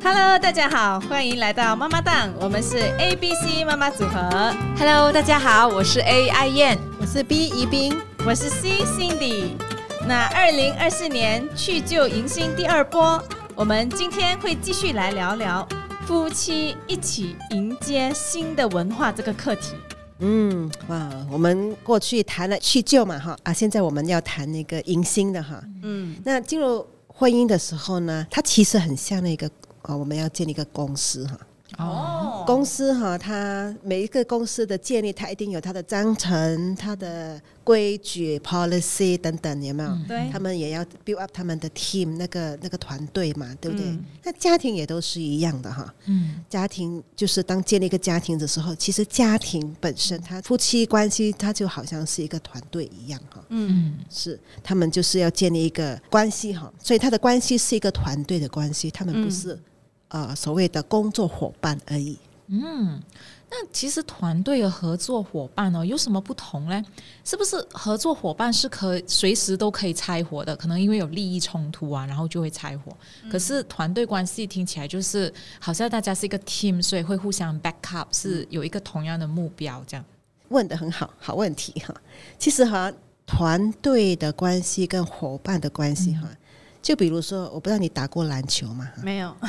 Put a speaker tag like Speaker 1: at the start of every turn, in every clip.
Speaker 1: Hello，大家好，欢迎来到妈妈档，我们是 A B C 妈妈组合。
Speaker 2: Hello，大家好，我是 A 爱燕。
Speaker 3: 我是 B 宜宾，
Speaker 1: 我是 C Cindy。那二零二四年去旧迎新第二波，我们今天会继续来聊聊夫妻一起迎接新的文化这个课题。
Speaker 3: 嗯，哇，我们过去谈了去旧嘛，哈啊，现在我们要谈那个迎新的哈。
Speaker 1: 嗯
Speaker 3: 那进入婚姻的时候呢，它其实很像那个啊，我们要建立一个公司哈。
Speaker 1: 哦，
Speaker 3: 公司哈，它每一个公司的建立，它一定有它的章程、它的规矩、policy 等等，有没有？
Speaker 1: 对
Speaker 3: 他们也要 build up 他们的 team 那个那个团队嘛，对不对？
Speaker 1: 嗯
Speaker 3: 那家庭也都是一样的哈。
Speaker 2: 嗯
Speaker 3: 家庭就是当建立一个家庭的时候，其实家庭本身，它夫妻关系，它就好像是一个团队一样哈。
Speaker 1: 嗯
Speaker 2: 嗯
Speaker 3: 是，他们就是要建立一个关系哈，所以他的关系是一个团队的关系，他们不是、呃所谓的工作伙伴而已。
Speaker 2: 嗯，那其实团队的合作伙伴哦，有什么不同呢？是不是合作伙伴是可随时都可以拆伙的？可能因为有利益冲突啊，然后就会拆伙。可是团队关系听起来就是好像大家是一个 team，所以会互相 back up，是有一个同样的目标这样。
Speaker 3: 问的很好，好问题哈。其实哈，团队的关系跟伙伴的关系哈，就比如说，我不知道你打过篮球吗？
Speaker 1: 没有，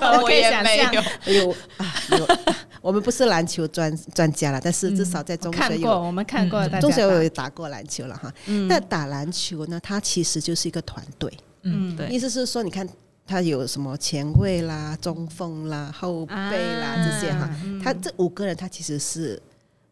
Speaker 1: 我可以想象，
Speaker 3: 有啊，有。我们不是篮球专专家了，但是至少在中学有
Speaker 1: 看过，我们看过，
Speaker 3: 中学我有打。过篮球了哈。
Speaker 1: 嗯。
Speaker 3: 那打篮球呢，它其实就是一个团队，
Speaker 2: 嗯，
Speaker 1: 嗯
Speaker 2: 对，
Speaker 3: 意思是说，你看他有什么前卫啦、中锋啦、后背啦、
Speaker 1: 啊
Speaker 3: 这些哈，
Speaker 1: 嗯。
Speaker 3: 他这五个人他其实是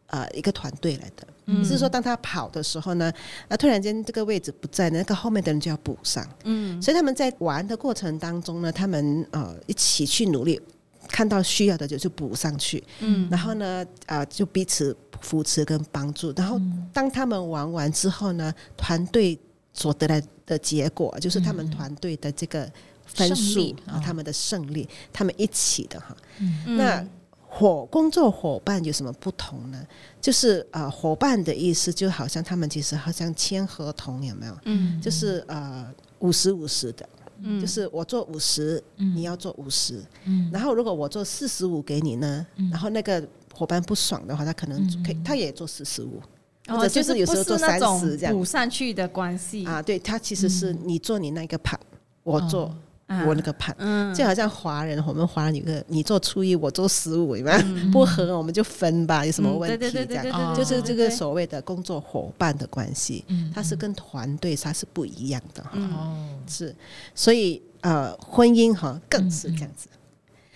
Speaker 3: 呃一个团队来的。
Speaker 1: 嗯
Speaker 3: 只是说，当他跑的时候呢，那突然间这个位置不在，那个后面的人就要补上。
Speaker 1: 嗯
Speaker 3: 所以他们在玩的过程当中呢，他们呃一起去努力，看到需要的就就补上去。
Speaker 1: 嗯
Speaker 3: 然后呢，啊、就彼此扶持跟帮助。然后当他们玩完之后呢，团队所得来的结果就是他们团队的这个分
Speaker 2: 胜
Speaker 3: 数啊他们的胜利，他们一起的哈。
Speaker 1: 嗯
Speaker 3: 那伙工作伙伴有什么不同呢？就是呃，伙伴的意思就好像他们其实好像签合同，有没有？
Speaker 1: 嗯。
Speaker 3: 就是呃五十五十的，
Speaker 1: 嗯。
Speaker 3: 就是我做五十、
Speaker 2: 嗯。
Speaker 3: 你要做五十，
Speaker 2: 嗯。
Speaker 3: 然后如果我做四十五给你呢，然后那个伙伴不爽的话，他可能可以，他也做四十五。或者
Speaker 1: 哦就是
Speaker 3: 有时候做
Speaker 1: 不是那种
Speaker 3: 30这样。
Speaker 1: 补上去的关系。
Speaker 3: 啊。对，他其实是你做你那个盘，我做
Speaker 1: 啊
Speaker 3: 我那个盘。
Speaker 1: 嗯。
Speaker 3: 就好像华人，我们华人有个你做初一，我做十五，嘛，不合我们就分吧，有什么问题？这样。就是这个所谓的工作伙伴的关系，
Speaker 2: 嗯
Speaker 3: 它是跟团队它是不一样的
Speaker 2: 哦，
Speaker 3: 是，所以呃，婚姻哈更是这样子，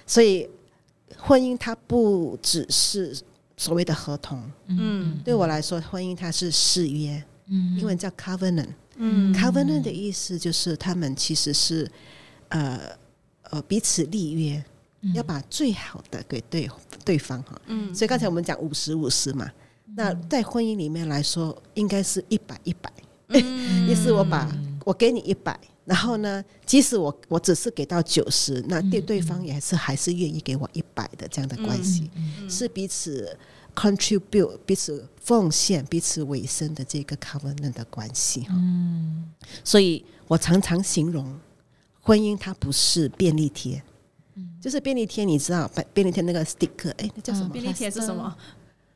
Speaker 3: 所以婚姻它不只是所谓的合同，
Speaker 1: 嗯。
Speaker 3: 对我来说，婚姻它是誓约，
Speaker 2: 嗯。
Speaker 3: 英文叫 covenant。
Speaker 1: 嗯。
Speaker 3: covenant 的意思就是他们其实是呃呃彼此立约，要把最好的给对对方哈。
Speaker 1: 嗯
Speaker 3: 所以刚才我们讲五十五十嘛，那在婚姻里面来说，应该是一百一百。
Speaker 1: 嗯
Speaker 3: 意思我把我给你一百，然后呢，即使我我只是给到九十，那对对方也是还是愿意给我一百的这样的关系，是彼此 contribute、彼此奉献、彼此委身的这个 covenant 的关系哈。
Speaker 2: 嗯
Speaker 3: 所以我常常形容婚姻它不是便利贴。就是便利贴，你知道便便利贴那个 sticker，哎，那叫什么？
Speaker 1: 便利贴是什么？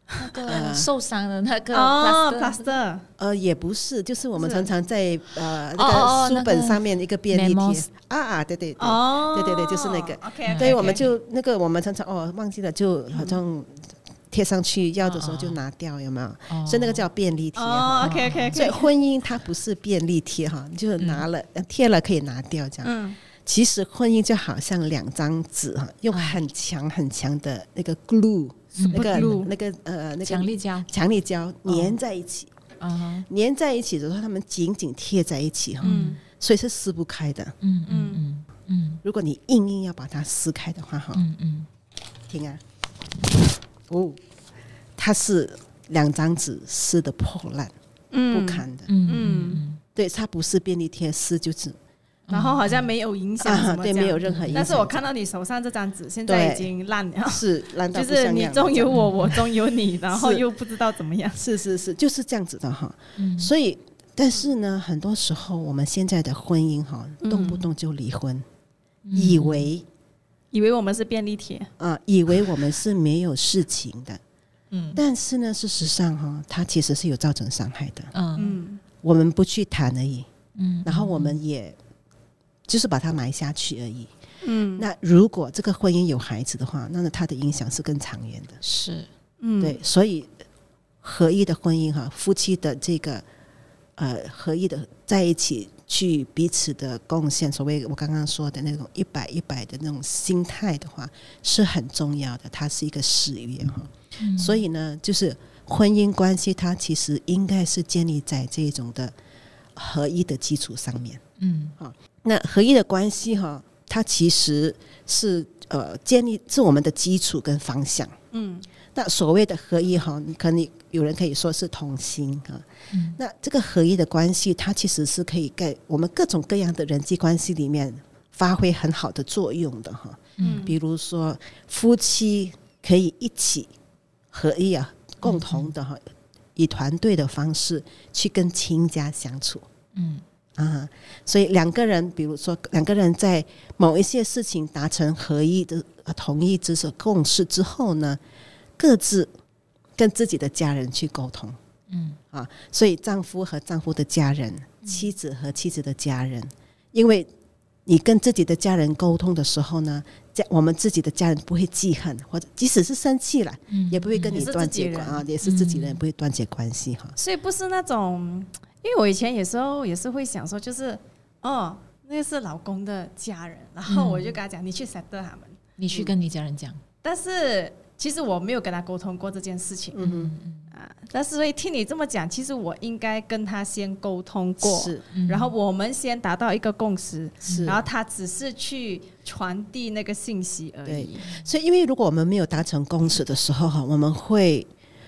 Speaker 2: 那个受伤的那个
Speaker 1: 哦 plaster，plaster，
Speaker 3: 呃，也不是，就是我们常常在呃那
Speaker 2: 哦
Speaker 3: 个书本上面一个便利贴。啊啊，对对对，
Speaker 1: 哦，
Speaker 3: 对对对就是那个。
Speaker 1: OK，
Speaker 3: 对，我们就那个我们常常哦忘记了，就好像贴上去，要的时候就拿掉，有没有？
Speaker 2: 哦。
Speaker 3: 所以那个叫便利贴
Speaker 1: 哦
Speaker 3: 哈。
Speaker 1: ，OK OK
Speaker 3: 所以婚姻它不是便利贴哈，你就拿了呃贴了可以拿掉这样。
Speaker 1: 嗯。
Speaker 3: 其实婚姻就好像两张纸哈，用很强很强的那个 glue，那个？那个呃那个
Speaker 2: 强力胶，
Speaker 3: 强力胶粘在一起，
Speaker 2: 嗯
Speaker 3: 粘在一起的时候，他们紧紧贴在一起哈，
Speaker 1: 嗯。
Speaker 3: 所以是撕不开的。
Speaker 2: 嗯嗯嗯嗯。
Speaker 3: 如果你硬硬要把它撕开的话哈，
Speaker 2: 嗯嗯。
Speaker 3: 听啊，哦，它是两张纸撕的破烂
Speaker 1: 嗯。
Speaker 3: 不堪的，
Speaker 2: 嗯。
Speaker 1: 嗯，
Speaker 3: 对，它不是便利贴撕就是
Speaker 1: 然后好像没有影响
Speaker 3: 对，没有任何影响。
Speaker 1: 但是我看到你手上这张纸现在已经烂了，
Speaker 3: 是烂到
Speaker 1: 就是你中有我，我中有你，然后又不知道怎么样。
Speaker 3: 是是是，就是这样子的哈。
Speaker 2: 嗯。
Speaker 3: 所以，但是呢，很多时候我们现在的婚姻哈，
Speaker 1: 嗯。
Speaker 3: 动不动就离婚，以为
Speaker 1: 以为我们是便利贴，
Speaker 3: 啊、以为我们是没有事情的，
Speaker 2: 嗯。
Speaker 3: 但是呢，事实上哈、它其实是有造成伤害的。
Speaker 2: 嗯。
Speaker 1: 嗯。
Speaker 3: 我们不去谈而已，
Speaker 2: 嗯，
Speaker 3: 然后我们也就是把它埋下去而已。
Speaker 1: 嗯，
Speaker 3: 那如果这个婚姻有孩子的话，那么它的影响是更长远的。
Speaker 2: 是。
Speaker 1: 嗯。
Speaker 3: 对，所以合一的婚姻哈，夫妻的这个呃合一的在一起去彼此的贡献，所谓我刚刚说的那种一百一百的那种心态的话，是很重要的。它是一个事业哈，所以呢，就是婚姻关系，它其实应该是建立在这种的合一的基础上面。
Speaker 2: 嗯好
Speaker 3: 那合一的关系哈，它其实是呃建立是我们的基础跟方向。
Speaker 1: 嗯
Speaker 3: 那所谓的合一哈，你可能有人可以说是同心哈。
Speaker 2: 嗯
Speaker 3: 那这个合一的关系，它其实是可以在我们各种各样的人际关系里面发挥很好的作用的哈。
Speaker 1: 嗯
Speaker 3: 比如说夫妻可以一起合一啊，共同的哈，以团队的方式去跟亲家相处。
Speaker 2: 嗯
Speaker 3: 啊，所以两个人，比如说两个人在某一些事情达成合意的、呃同意之所共识之后呢，各自跟自己的家人去沟通
Speaker 2: 嗯
Speaker 3: 啊。所以丈夫和丈夫的家人，妻子和妻子的家人，因为你跟自己的家人沟通的时候呢，家我们自己的家人不会记恨，或者即使是生气了，
Speaker 2: 嗯
Speaker 3: 也不会跟你断绝关啊，也是自己人，
Speaker 2: 嗯
Speaker 3: 不会断绝关系哈。
Speaker 1: 所以不是那种，因为我以前有时候也是会想说，就是哦，那是老公的家人，然后我就跟他讲，你去 settle 他们。
Speaker 2: 你去跟你家人讲，
Speaker 1: 但是其实我没有跟他沟通过这件事情、
Speaker 3: 嗯嗯，
Speaker 1: 啊。但是所以听你这么讲，其实我应该跟他先沟通过，
Speaker 3: 是。
Speaker 2: 嗯。
Speaker 1: 然后我们先达到一个共识，
Speaker 3: 是，
Speaker 1: 然后他只是去传递那个信息而已。
Speaker 3: 所以，因为如果我们没有达成共识的时候哈，我们会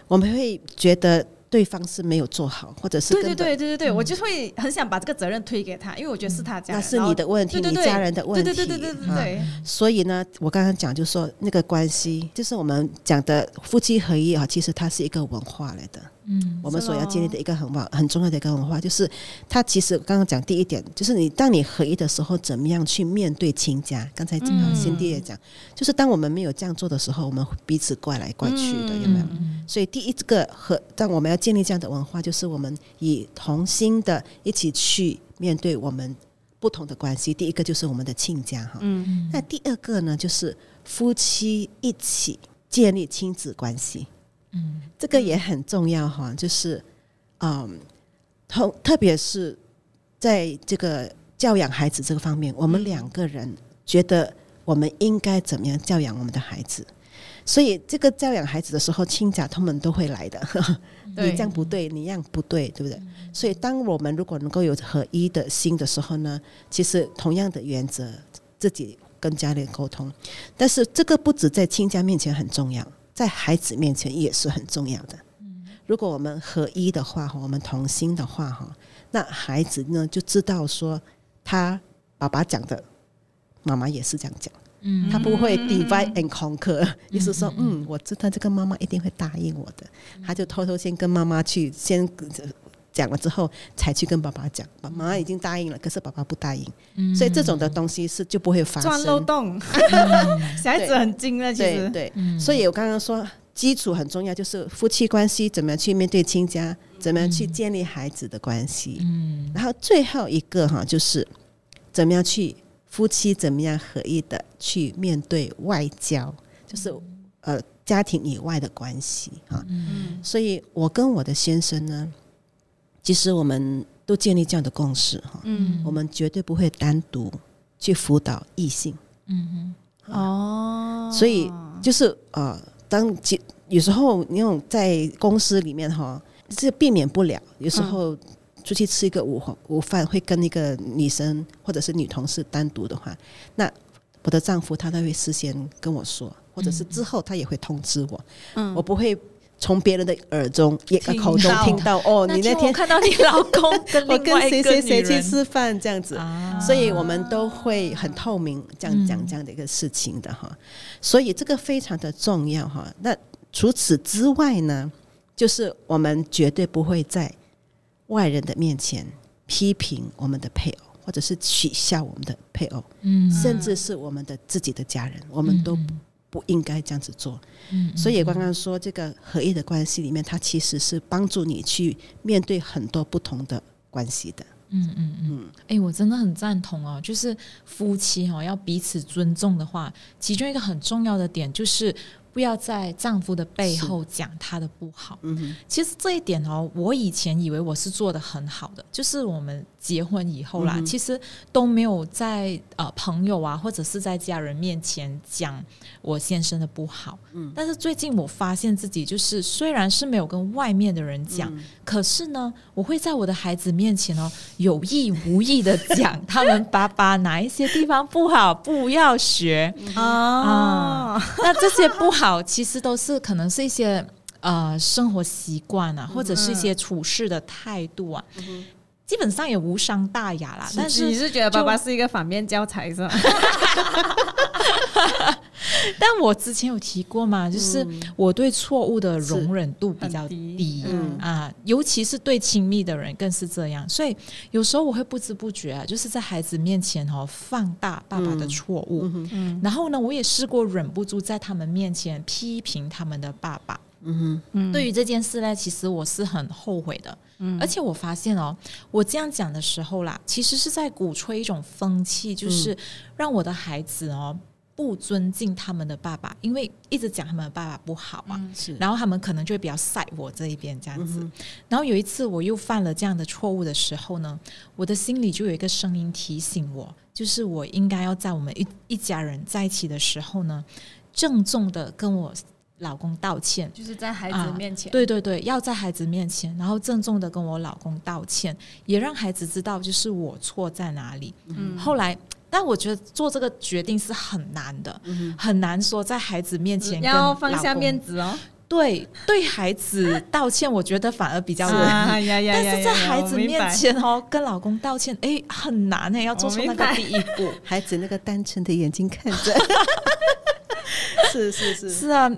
Speaker 3: 我们会觉得对方是没有做好，或者是
Speaker 1: 对对对对对对，我就会很想把这个责任推给他，因为我觉得是他家人，
Speaker 3: 那是你的问题，你家人的问题，
Speaker 1: 对对对对对对
Speaker 3: 啊
Speaker 1: 对，
Speaker 3: 所以呢，我刚刚讲就是说那个关系，就是我们讲的夫妻合一啊，其实它是一个文化来的。
Speaker 2: 嗯
Speaker 3: 我们所要建立的一个很文很重要的一个文化，就是它其实刚刚讲第一点，就是你当你合一的时候，怎么样去面对亲家？刚才
Speaker 1: 嗯
Speaker 3: 辛迪也讲，就是当我们没有这样做的时候，我们彼此怪来怪去的，有没有？
Speaker 2: 嗯
Speaker 3: 所以第一个和当我们要建立这样的文化，就是我们以同心的一起去面对我们不同的关系。第一个就是我们的亲家哈，
Speaker 1: 嗯
Speaker 3: 那第二个呢，就是夫妻一起建立亲子关系。
Speaker 2: 嗯
Speaker 3: 这个也很重要哈，就是嗯，同特别是在这个教养孩子这个方面，我们两个人觉得我们应该怎么样教养我们的孩子。所以，这个教养孩子的时候，亲家他们都会来的。你这样不对，你那样不对，对不对？所以，当我们如果能够有合一的心的时候呢，其实同样的原则，自己跟家里沟通，但是这个不止在亲家面前很重要，在孩子面前也是很重要的。如果我们合一的话，哈，我们同心的话，哈，那孩子呢就知道说，他爸爸讲的，妈妈也是这样讲。
Speaker 2: 嗯。
Speaker 3: 他不会 divide and conquer，意思说，嗯，我知道这个妈妈一定会答应我的，他就偷偷先跟妈妈去先讲了之后，才去跟爸爸讲，妈妈已经答应了，可是爸爸不答应，
Speaker 2: 嗯
Speaker 3: 所以这种的东西是就不会发
Speaker 1: 钻漏
Speaker 3: 生。
Speaker 1: 洞，小孩子很精的，其实。
Speaker 3: 对对，
Speaker 2: 嗯。
Speaker 3: 所以我刚刚说基础很重要，就是夫妻关系怎么样去面对亲家，怎么样去建立孩子的关系，
Speaker 2: 嗯。
Speaker 3: 然后最后一个哈，就是怎么样去夫妻怎么样合一的去面对外交，就是呃家庭以外的关系哈。
Speaker 1: 嗯。
Speaker 3: 所以我跟我的先生呢，其实我们都建立这样的共识哈，
Speaker 1: 嗯。
Speaker 3: 我们绝对不会单独去辅导异性，
Speaker 2: 嗯哼。
Speaker 1: 哦，
Speaker 3: 所以就是呃，当其有时候那种在公司里面哈，这避免不了，有时候。出去吃一个午午饭，会跟一个女生或者是女同事单独的话，那我的丈夫他都会事先跟我说，或者是之后他也会通知我，
Speaker 1: 嗯。
Speaker 3: 我不会从别人的耳中、也
Speaker 1: 听
Speaker 3: 口中听到。哦，你那天
Speaker 2: 看到你老公跟
Speaker 3: 我跟谁谁谁去吃饭这样子，
Speaker 2: 啊。
Speaker 3: 所以我们都会很透明这样讲
Speaker 2: 嗯
Speaker 3: 这样的一个事情的哈，所以这个非常的重要哈。那除此之外呢，就是我们绝对不会在外人的面前批评我们的配偶或者是取笑我们的配偶，
Speaker 2: 嗯。
Speaker 3: 甚至是我们的自己的家人，我们都
Speaker 2: 嗯
Speaker 3: 不应该这样子做。
Speaker 2: 嗯
Speaker 3: 所以刚刚说这个合一的关系里面，它其实是帮助你去面对很多不同的关系的。
Speaker 2: 嗯嗯嗯，哎、我真的很赞同哦，就是夫妻哦要彼此尊重的话，其中一个很重要的点就是不要在丈夫的背后讲他的不好。
Speaker 3: 嗯哼，
Speaker 2: 其实这一点哦，我以前以为我是做的很好的，就是我们结婚以后啦，
Speaker 3: 嗯
Speaker 2: 其实都没有在呃朋友啊或者是在家人面前讲我先生的不好。嗯，但是最近我发现自己就是虽然是没有跟外面的人讲，
Speaker 3: 嗯
Speaker 2: 可是呢，我会在我的孩子面前哦有意无意的讲他们爸爸哪一些地方不好，不要学。
Speaker 1: 啊，
Speaker 2: 那这些不好，其实都是可能是一些呃生活习惯啊，或者是一些处事的态度啊，基本上也无伤大雅啦。但是
Speaker 1: 你
Speaker 2: 是，
Speaker 1: 觉得爸爸是一个反面教材是吧？
Speaker 2: 但我之前有提过嘛，就是我对错误的容忍度比较
Speaker 1: 低
Speaker 2: 啊，尤其是对亲密的人更是这样。所以有时候我会不知不觉啊，就是在孩子面前哦放大爸爸的错误，
Speaker 1: 嗯
Speaker 2: 然后呢，我也试过忍不住在他们面前批评他们的爸爸。对于这件事呢，其实我是很后悔的。
Speaker 1: 嗯
Speaker 2: 而且我发现哦，我这样讲的时候啦，其实是在鼓吹一种风气，就是让我的孩子哦不尊敬他们的爸爸，因为一直讲他们的爸爸不好嘛。
Speaker 3: 哼，是，
Speaker 2: 然后他们可能就会比较晒我这一边这样子。
Speaker 3: 嗯
Speaker 2: 然后有一次我又犯了这样的错误的时候呢，我的心里就有一个声音提醒我，就是我应该要在我们一一家人在一起的时候呢，郑重的跟我老公道歉。
Speaker 1: 就是在孩子面前，
Speaker 2: 对对对，要在孩子面前，然后郑重的跟我老公道歉，也让孩子知道就是我错在哪里。
Speaker 1: 嗯
Speaker 2: 后来，但我觉得做这个决定是很难的，很难说在孩子面前
Speaker 1: 要放下面子哦。
Speaker 2: 对对孩子道歉，我觉得反而比较 容易。
Speaker 1: 啊呀呀
Speaker 2: 但是在孩子面前哦，跟老公道歉，哎，很难哎，要做出那个第一步。
Speaker 3: 孩子那个单纯的眼睛看着，是是是，
Speaker 2: 是啊，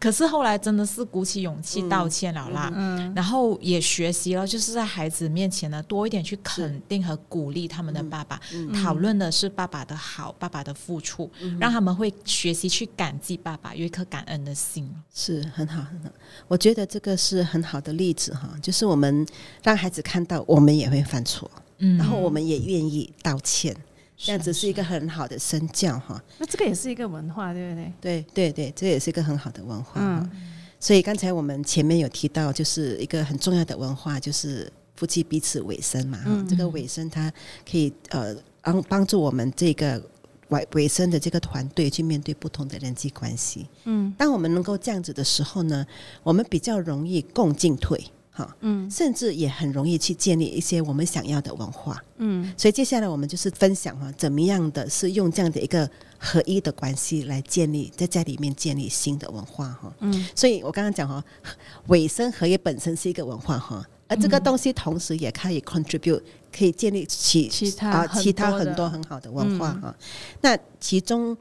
Speaker 2: 可是后来真的是鼓起勇气道歉了啦。
Speaker 1: 嗯
Speaker 2: 然后也学习了，就是在孩子面前呢，多一点去肯定和鼓励他们的爸爸，
Speaker 3: 嗯
Speaker 2: 讨论的是爸爸的好，爸爸的付出，让他们会学习去感激爸爸，有一颗感恩的心。
Speaker 3: 是很好很好。我觉得这个是很好的例子哈，就是我们让孩子看到我们也会犯错，
Speaker 2: 嗯
Speaker 3: 然后我们也愿意道歉，这样子是一个很好的身教哈。
Speaker 1: 那这个也是一个文化，对不对？
Speaker 3: 对对对，这也是一个很好的文化。
Speaker 1: 嗯
Speaker 3: 所以刚才我们前面有提到，就是一个很重要的文化，就是夫妻彼此委身嘛。哈、
Speaker 1: 嗯
Speaker 3: 这个委身它可以呃帮帮助我们这个委委身的这个团队去面对不同的人际关系。
Speaker 1: 嗯
Speaker 3: 当我们能够这样子的时候呢，我们比较容易共进退。哈，
Speaker 1: 嗯
Speaker 3: 甚至也很容易去建立一些我们想要的文化。
Speaker 1: 嗯
Speaker 3: 所以接下来我们就是分享哈，怎么样的是用这样的一个合一的关系来建立在家里面建立新的文化哈。
Speaker 1: 嗯
Speaker 3: 所以我刚刚讲哈，尾声合一本身是一个文化哈，而这个东西同时也可以 contribute，可以建立起
Speaker 1: 其他
Speaker 3: 啊其他很多很好的文化哈。那其中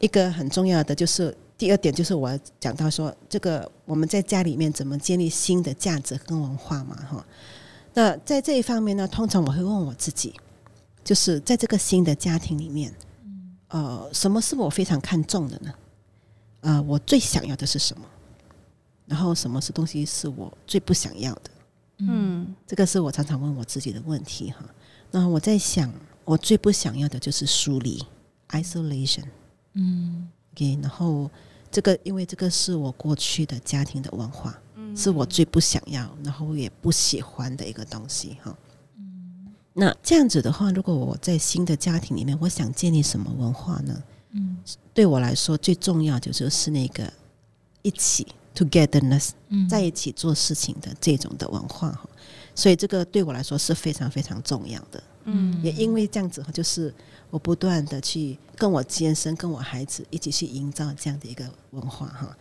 Speaker 3: 一个很重要的就是。第二点就是我讲到说，这个我们在家里面怎么建立新的价值跟文化嘛，哈。那在这一方面呢，通常我会问我自己，就是在这个新的家庭里面，呃，什么是我非常看重的呢？呃，我最想要的是什么？然后什么是东西是我最不想要的？
Speaker 1: 嗯
Speaker 3: 这个是我常常问我自己的问题哈。那我在想，我最不想要的就是疏离 （isolation）。
Speaker 2: 嗯
Speaker 3: OK，然后这个因为这个是我过去的家庭的文化，
Speaker 1: 嗯
Speaker 3: 是我最不想要，然后也不喜欢的一个东西哈。嗯那这样子的话，如果我在新的家庭里面，我想建立什么文化呢？
Speaker 2: 嗯
Speaker 3: 对我来说，最重要就就是那个一起 togetherness，
Speaker 2: 嗯
Speaker 3: 在一起做事情的这种的文化哈。所以这个对我来说是非常非常重要的。
Speaker 1: 嗯
Speaker 3: 也因为这样子哈，就是我不断的去跟我先生、跟我孩子一起去营造这样的一个文化哈。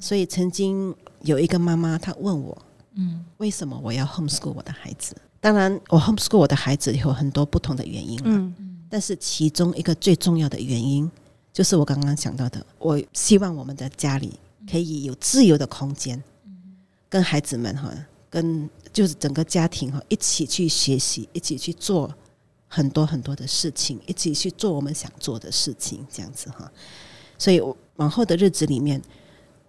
Speaker 3: 所以曾经有一个妈妈，她问我，
Speaker 2: 嗯。
Speaker 3: 为什么我要 homeschool 我的孩子？当然，我 homeschool 我的孩子有很多不同的原因啦，
Speaker 1: 嗯。
Speaker 3: 但是其中一个最重要的原因，就是我刚刚讲到的，我希望我们的家里可以有自由的空间，跟孩子们哈，跟就是整个家庭哈一起去学习，一起去做很多很多的事情，一起去做我们想做的事情，这样子哈。所以，我往后的日子里面，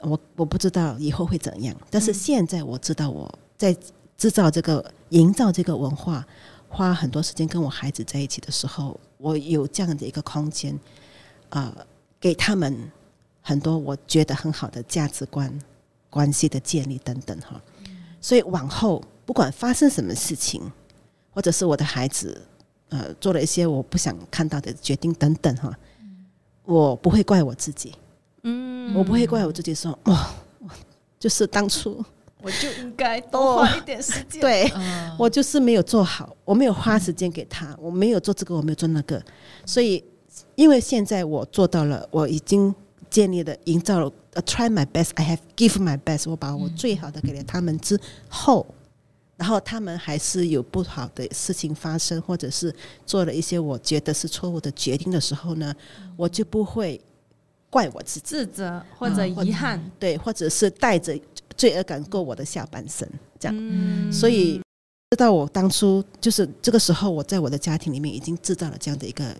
Speaker 3: 我我不知道以后会怎样，但是现在我知道我在制造这个、营造这个文化，花很多时间跟我孩子在一起的时候，我有这样的一个空间，啊、给他们很多我觉得很好的价值观、关系的建立等等哈。所以往后不管发生什么事情，或者是我的孩子呃做了一些我不想看到的决定等等哈，我不会怪我自己，
Speaker 1: 嗯，
Speaker 3: 我不会怪我自己说哇，我就是当初
Speaker 1: 我就应该多花一点时间。
Speaker 3: 对
Speaker 2: 嗯。
Speaker 3: 我就是没有做好，我没有花时间给他，我没有做这个，我没有做那个，所以因为现在我做到了，我已经建立了、营造了、呃 try my best，I have give my best，我把我最好的给了他们之后，然后他们还是有不好的事情发生，或者是做了一些我觉得是错误的决定的时候呢，我就不会怪我自己，
Speaker 1: 自责或者遗憾，
Speaker 3: 对，或者是带着罪恶感过我的下半生，这样。
Speaker 1: 嗯，
Speaker 3: 所以知道我当初就是这个时候，我在我的家庭里面已经制造了这样的一个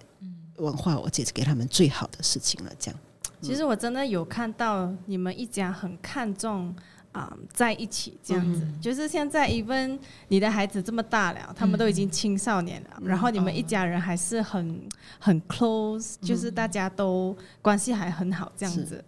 Speaker 3: 文化，我姐给他们最好的事情了。这样，
Speaker 1: 其实我真的有看到你们一家很看重啊、在一起这样子，就是现在 even 你的孩子这么大了，他们都已经青少年了，然后你们一家人还是很很 close，、就是大家都关系还很好这样子。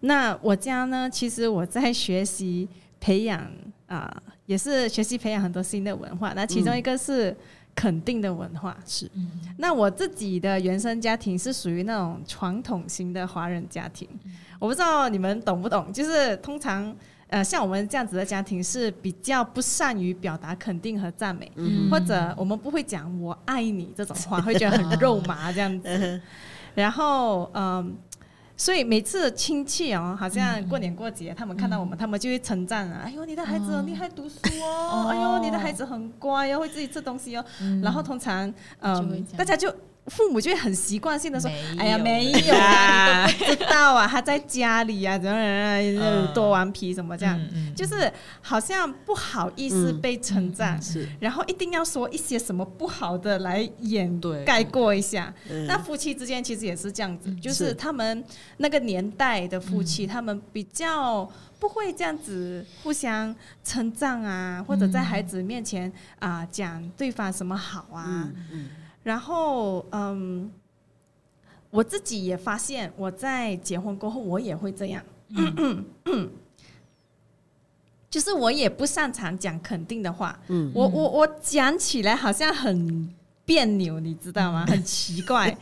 Speaker 1: 那我家呢，其实我在学习培养啊、也是学习培养很多新的文化。那其中一个是肯定的文化，
Speaker 3: 是。
Speaker 1: 那我自己的原生家庭是属于那种传统型的华人家庭，我不知道你们懂不懂？就是通常呃，像我们这样子的家庭是比较不善于表达肯定和赞美，
Speaker 2: 嗯
Speaker 1: 或者我们不会讲“我爱你”这种话，会觉得很 肉麻这样子。然后嗯。所以每次亲戚哦，好像过年过节，他们看到我们，他们就会称赞啊，哎呦，你的孩子很厉害读书哦，哎呦，你的孩子很乖哦，会自己吃东西哦。然后通常嗯，大家就父母就会很习惯性的说，哎呀，没有啦，你都不知道啊，他在家里啊，怎么样
Speaker 2: 嗯
Speaker 1: 多顽皮什么这样，就是好像不好意思
Speaker 3: 嗯
Speaker 1: 被称赞，
Speaker 3: 是，
Speaker 1: 然后一定要说一些什么不好的来掩
Speaker 2: 对。
Speaker 1: 盖过一下。
Speaker 3: 嗯。
Speaker 1: 那夫妻之间其实也是这样子，就是
Speaker 3: 是。
Speaker 1: 他们那个年代的夫妻，他们比较不会这样子互相称赞啊，或者在孩子面前啊、讲对方什么好啊。
Speaker 3: 嗯
Speaker 1: 然后嗯，我自己也发现，我在结婚过后，我也会这样。就是我也不擅长讲肯定的话，
Speaker 3: 嗯
Speaker 1: 我我我讲起来好像很别扭，你知道吗？很奇怪。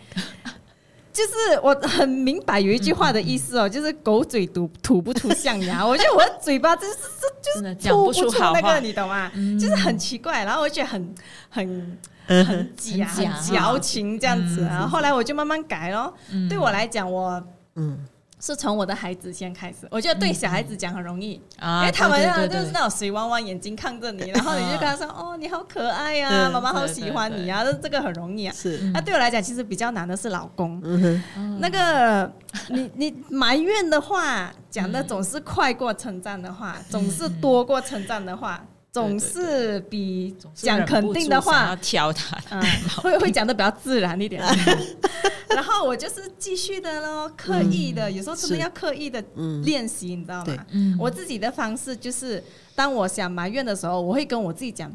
Speaker 1: 就是我很明白有一句话的意思哦，就是狗嘴吐吐不出象牙。我觉得 我的嘴巴真是
Speaker 2: 是就是
Speaker 1: 吐
Speaker 2: 不出
Speaker 1: 那个，，你懂吗？就是很奇怪，然后我觉得很很
Speaker 3: 嗯
Speaker 1: 很假、
Speaker 2: 很
Speaker 1: 矫情这样子。
Speaker 2: 嗯
Speaker 1: 然后后来我就慢慢改咯。
Speaker 2: 嗯
Speaker 1: 对我来讲，我
Speaker 3: 嗯，
Speaker 1: 是从我的孩子先开始。我觉得对小孩子讲很容易，
Speaker 2: 啊，
Speaker 1: 因为他们
Speaker 2: 对
Speaker 1: 啊
Speaker 2: 对对对
Speaker 1: 就是那种水汪汪眼睛看着你，然后你就跟他说：“哦，你好可爱呀、
Speaker 3: 嗯
Speaker 1: 妈妈好喜欢你啊！”这这个很容易啊。
Speaker 3: 是，
Speaker 1: 那对我来讲，其实比较难的是老公。那个你你埋怨的话，讲的总是快过称赞的话，总是多过称赞的话，总是比讲肯定的话
Speaker 2: 挑他，
Speaker 1: 嗯，会会讲的比较自然一点。然后我就是继续的咯，刻意的，有时候真的
Speaker 3: 是
Speaker 1: 要刻意的
Speaker 3: 嗯
Speaker 1: 练习，你知道吗？
Speaker 2: 嗯
Speaker 1: 我自己的方式就是，当我想埋怨的时候，我会跟我自己讲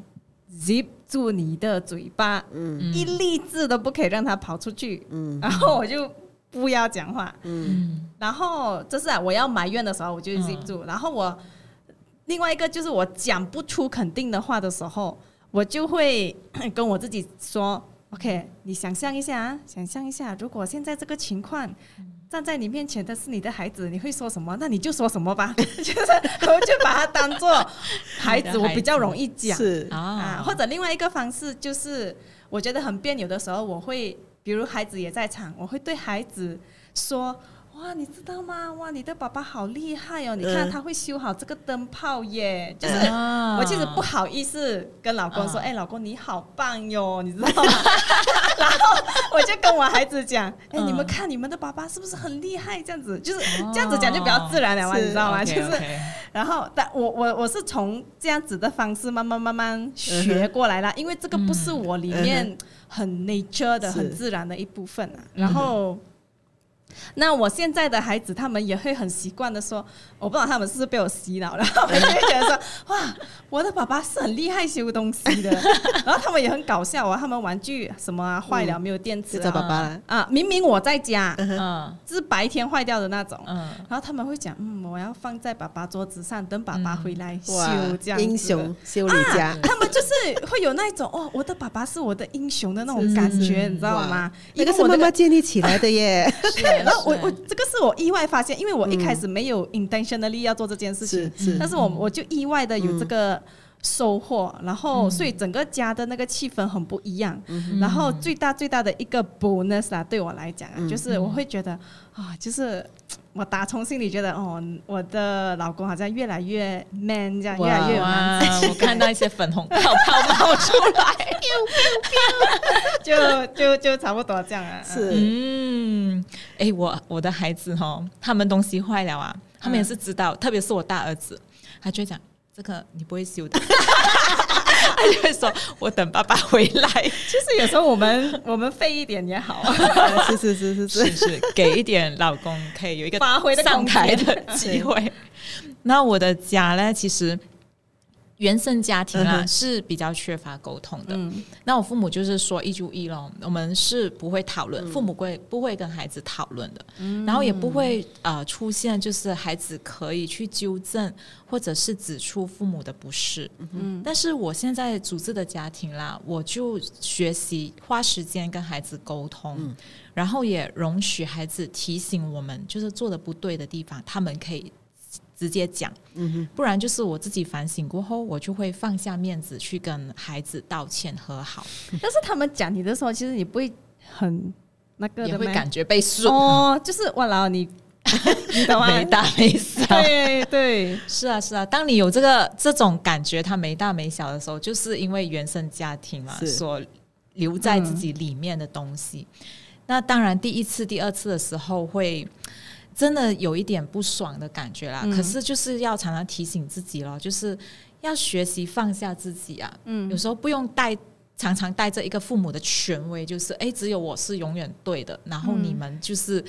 Speaker 1: ，zip 住你的嘴巴，
Speaker 3: 嗯
Speaker 1: 一粒字都不可以让它跑出去，
Speaker 3: 嗯
Speaker 1: 然后我就不要讲话。然后就是、啊、我要埋怨的时候，我就 zip 住。然后我另外一个就是我讲不出肯定的话的时候，我就会 跟我自己说：“OK，你想象一下啊，想象一下，如果现在这个情况。”站在你面前的是你的孩子，你会说什么？那你就说什么吧，就是我就把它当做孩子，我比较容易讲。
Speaker 3: 是，
Speaker 1: 啊，
Speaker 2: 啊，
Speaker 1: 或者另外一个方式就是，我觉得很别扭的时候，我会，比如孩子也在场，我会对孩子说：“哇，你知道吗？哇，你的爸爸好厉害哦！你看
Speaker 3: 嗯
Speaker 1: 他会修好这个灯泡耶，就是。
Speaker 2: 啊
Speaker 1: 我其实不好意思跟老公说，
Speaker 2: 嗯
Speaker 1: 哎、老公你好棒哟，你知道吗？然后我就跟我孩子讲，哎、
Speaker 2: 嗯
Speaker 1: 你们看你们的爸爸是不是很厉害？这样子就是
Speaker 2: 哦
Speaker 1: 这样子讲就比较自然了嘛，你知道吗？就是然后，但我我我是从这样子的方式慢慢慢慢学过来啦，因为这个不是我里面很 nature 的、
Speaker 3: 是
Speaker 1: 很自然的一部分啊。然后，那我现在的孩子他们也会很习惯的说，我不知道他们是不是被我洗脑了，他们就会觉得说，哇，我的爸爸是很厉害修东西的。然后他们也很搞笑啊，他们玩具什么啊坏了没有电池
Speaker 3: 就找
Speaker 1: 啊
Speaker 3: 爸爸。
Speaker 1: 啊，明明我在家，
Speaker 2: 嗯
Speaker 1: 是白天坏掉的那种。
Speaker 2: 嗯，
Speaker 1: 然后他们会讲，嗯，我要放在爸爸桌子上，等爸爸回来修
Speaker 3: 哇，
Speaker 1: 这样子。
Speaker 3: 英雄修理家，
Speaker 1: 就是会有那一种哦，我的爸爸是我的英雄的那种感觉，你知道吗？
Speaker 3: 一个是妈妈建立起来的耶。
Speaker 1: 对，然后我我这个是我意外发现，因为我一开始没有 intentionally 要做这件事情，但是我我就意外的有这个收获，然后所以整个家的那个气氛很不一样。然后最大最大的一个 bonus 啊，对我来讲啊，就是我会觉得啊，就是。我打从心里觉得，哦，我的老公好像越来越 man，这样越来越有男子
Speaker 2: 哇，我看到一些粉红泡泡冒出来，
Speaker 1: 就就就差不多这样啊。
Speaker 3: 是。
Speaker 2: 嗯，哎，我我的孩子哦，他们东西坏了啊，他们也是知道，特别是我大儿子，他就会讲这个你不会修的，他就会说我等爸爸回来，
Speaker 1: 其实有时候我们我们费一点也好，
Speaker 3: 是是是是是。
Speaker 2: 是是 给一点老公可以有一个
Speaker 1: 发挥的
Speaker 2: 上台的机会。那我的家呢，其实原生家庭啊、
Speaker 3: 嗯
Speaker 2: 是比较缺乏沟通的。
Speaker 1: 嗯。
Speaker 2: 那我父母就是说一就一咯，我们是不会讨
Speaker 1: 嗯。
Speaker 2: 论，父母会不会跟孩子讨论的，然后也不会呃出现就是孩子可以去纠正或者是指出父母的不是。
Speaker 1: 嗯
Speaker 2: 但是我现在组织的家庭啦，我就学习花时间跟孩子沟通，
Speaker 3: 嗯。
Speaker 2: 然后也容许孩子提醒我们，就是做的不对的地方，他们可以直接讲。
Speaker 3: 嗯
Speaker 2: 不然就是我自己反省过后，我就会放下面子去跟孩子道歉和好，
Speaker 1: 但是他们讲你的时候，其实你不会很那个的
Speaker 2: 也会感觉被说，
Speaker 1: 哦，就是哇啦，你你懂吗？
Speaker 2: 没大没小。
Speaker 1: 对对，
Speaker 2: 是啊，是啊，当你有这个这种感觉，他没大没小的时候，就是因为原生家庭嘛，所留在自己里面的东西。那当然，第一次、第二次的时候会真的有一点不爽的感觉啦。
Speaker 1: 嗯
Speaker 2: 可是就是要常常提醒自己咯，就是要学习放下自己啊。
Speaker 1: 嗯
Speaker 2: 有时候不用带。常常带着一个父母的权威，就是哎，只有我是永远对的，然后
Speaker 1: 嗯
Speaker 2: 你们就是、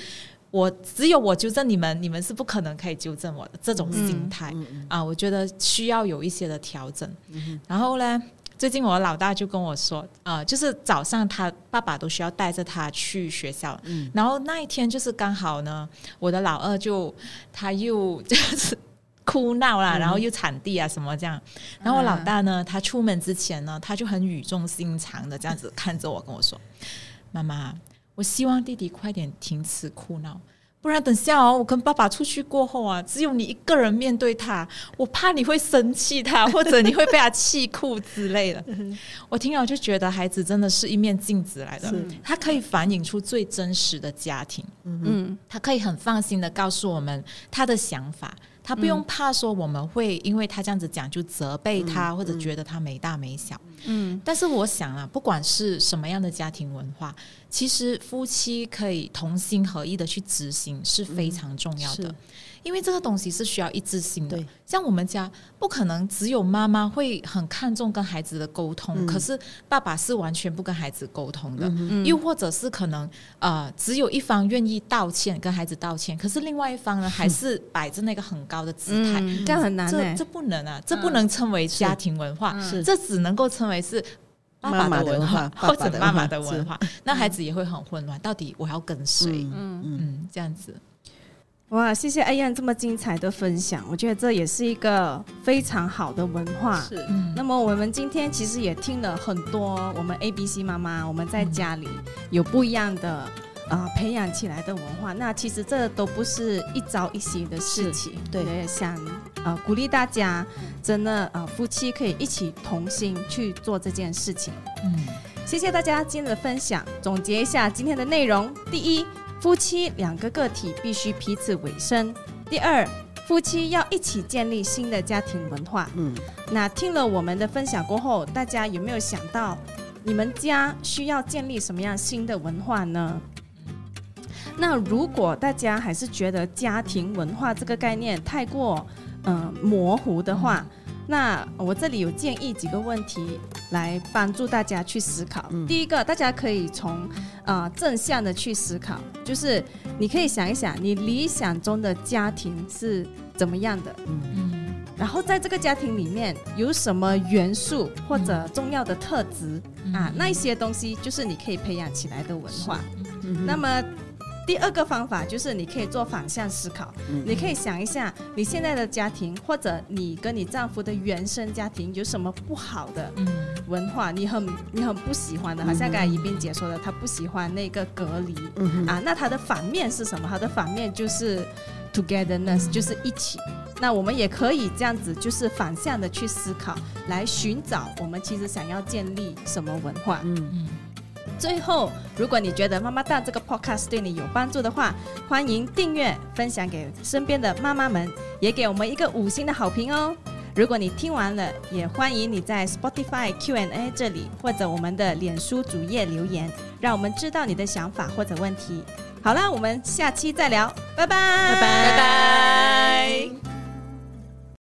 Speaker 2: 我，只有我纠正你们，你们是不可能可以纠正我的这种心态。
Speaker 3: 嗯
Speaker 2: 啊，我觉得需要有一些的调整。然后呢，最近我老大就跟我说，呃，就是早上他爸爸都需要带着他去学校，
Speaker 3: 嗯。
Speaker 2: 然后那一天就是刚好呢，我的老二就他又就是。哭闹啦，然后又铲地啊什么这样，然后我老大呢，他出门之前呢，他就很语重心长的这样子看着我跟我说：“妈妈，我希望弟弟快点停止哭闹，不然等下哦，我跟爸爸出去过后啊，只有你一个人面对他，我怕你会生气他，或者你会被他气哭之类的。我听了就觉得孩子真的是一面镜子来的，他可以反映出最真实的家庭，
Speaker 1: 嗯
Speaker 2: 他可以很放心的告诉我们他的想法。他不用怕说我们会因为他这样子讲就责备他，或者觉得他没大没小。
Speaker 1: 嗯。
Speaker 2: 但是我想啊，不管是什么样的家庭文化，其实夫妻可以同心合意的去执行是非常重要的，
Speaker 3: 是
Speaker 2: 因为这个东西是需要一致性的。像我们家不可能只有妈妈会很看重跟孩子的沟通，
Speaker 3: 嗯。
Speaker 2: 可是爸爸是完全不跟孩子沟通的。
Speaker 1: 嗯
Speaker 2: 又或者是可能呃，只有一方愿意道歉，跟孩子道歉，可是另外一方呢，还是摆着那个很高的姿态，
Speaker 1: 嗯，这样很难哎
Speaker 2: 这这，不能啊，这不能称为家庭文化，这只能够称为是爸
Speaker 3: 妈妈
Speaker 2: 爸
Speaker 3: 的文化
Speaker 2: 或者妈妈
Speaker 3: 的文化
Speaker 2: 的文化，那孩子也会很混乱，到底我要跟谁？
Speaker 3: 嗯。
Speaker 1: 嗯。
Speaker 2: 嗯，这样子，
Speaker 1: 哇，谢谢艾燕这么精彩的分享，我觉得这也是一个非常好的文化。
Speaker 3: 是
Speaker 2: 嗯，
Speaker 1: 那么我们今天其实也听了很多，我们 A B C 妈妈我们在家里有不一样的啊、呃培养起来的文化。那其实这都不是一朝一夕的事情，
Speaker 3: 对
Speaker 1: 也想呃鼓励大家，真的呃夫妻可以一起同心去做这件事情。
Speaker 2: 嗯，
Speaker 1: 谢谢大家今天的分享。总结一下今天的内容：第一，夫妻两个个体必须彼此委身；第二，夫妻要一起建立新的家庭文化。
Speaker 3: 嗯，
Speaker 1: 那听了我们的分享过后，大家有没有想到，你们家需要建立什么样新的文化呢？那如果大家还是觉得家庭文化这个概念太过嗯、呃模糊的话，那我这里有建议几个问题来帮助大家去思考。
Speaker 3: 嗯
Speaker 1: 第一个，大家可以从呃正向的去思考，就是你可以想一想，你理想中的家庭是怎么样的？
Speaker 2: 嗯
Speaker 1: 然后在这个家庭里面有什么元素或者重要的特质、
Speaker 2: 嗯
Speaker 1: 啊？那一些东西就是你可以培养起来的文化。
Speaker 3: 嗯
Speaker 1: 那么第二个方法就是你可以做反向思考，
Speaker 3: 嗯
Speaker 1: 你可以想一下你现在的家庭或者你跟你丈夫的原生家庭有什么不好的
Speaker 2: 嗯。
Speaker 1: 文化，你很你很不喜欢的，好像刚才宜宾姐说的，她不喜欢那个隔离。
Speaker 3: 嗯
Speaker 1: 啊，那它的反面是什么？它的反面就是 togetherness，、就是一起。那我们也可以这样子，就是反向的去思考，来寻找我们其实想要建立什么文化。
Speaker 3: 嗯。
Speaker 2: 嗯
Speaker 1: 最后，如果你觉得妈妈蛋这个 podcast 对你有帮助的话，欢迎订阅、分享给身边的妈妈们，也给我们一个五星的好评哦。如果你听完了，也欢迎你在 Spotify Q&A 这里或者我们的脸书主页留言，让我们知道你的想法或者问题。好啦，我们下期再聊，拜拜，
Speaker 3: 拜拜
Speaker 2: 拜拜。